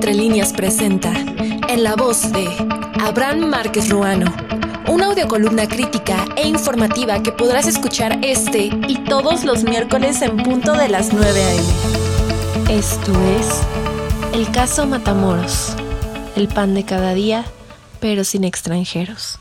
Entre líneas presenta, en la voz de Abraham Márquez Ruano, una audiocolumna crítica e informativa que podrás escuchar este y todos los miércoles en punto de las 9 a.m. Esto es El caso Matamoros, el pan de cada día, pero sin extranjeros.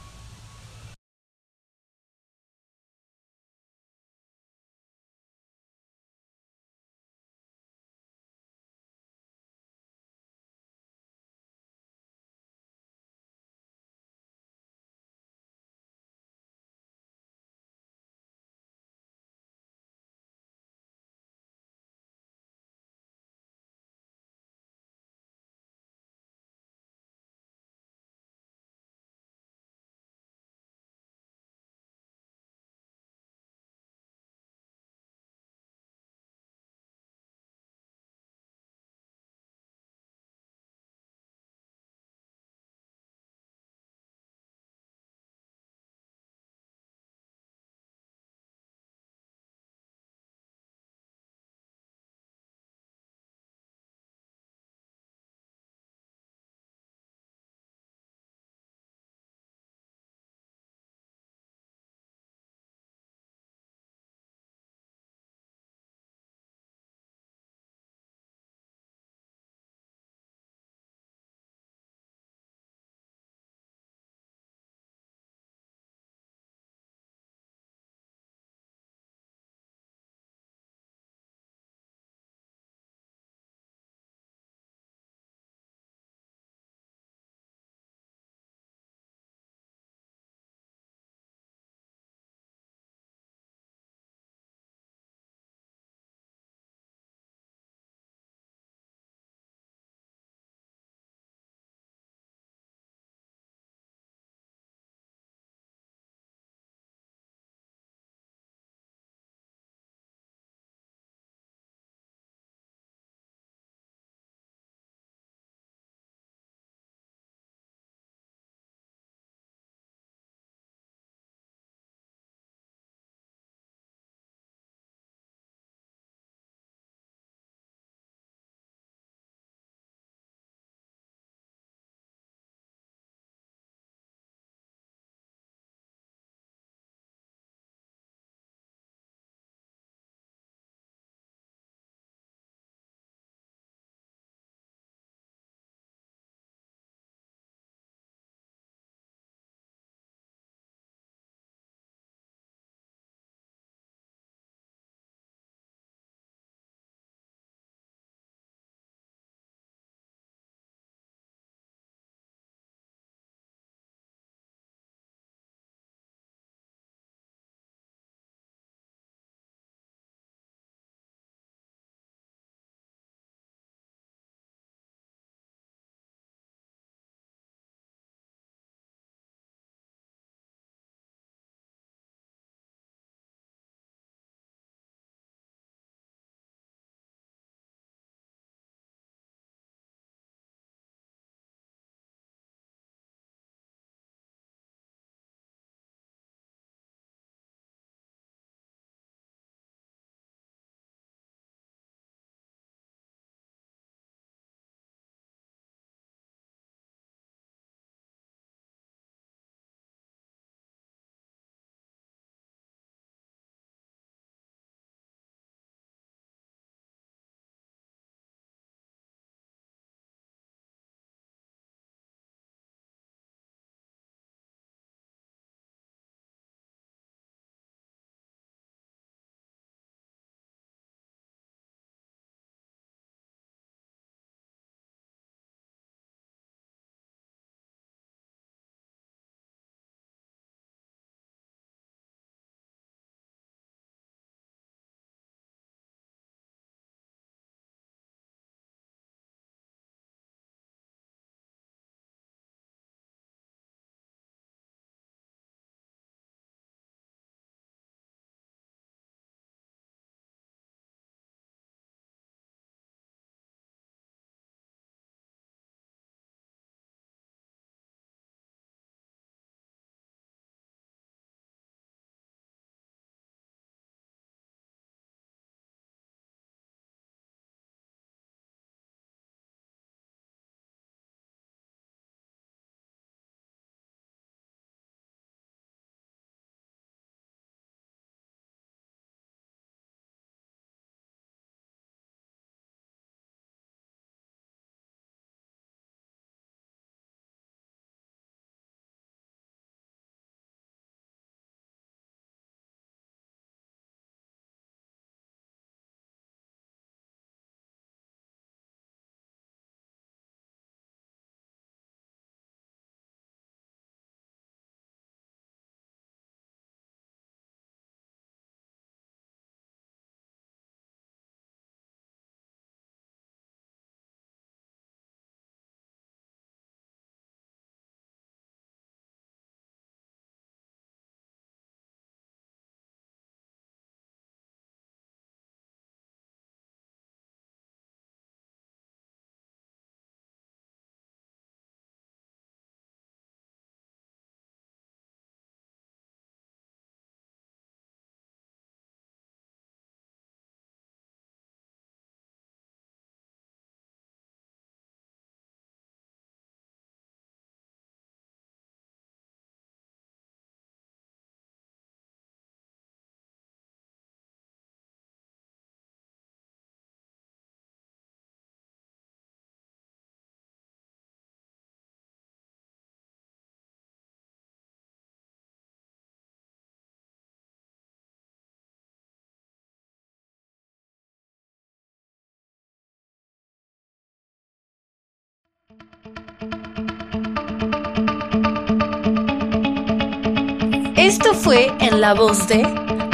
Esto fue en la voz de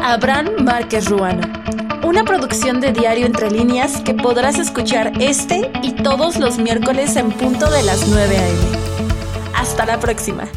Abraham Márquez Ruano, una producción de Diario Entre Líneas que podrás escuchar este y todos los miércoles en punto de las 9 a.m. Hasta la próxima.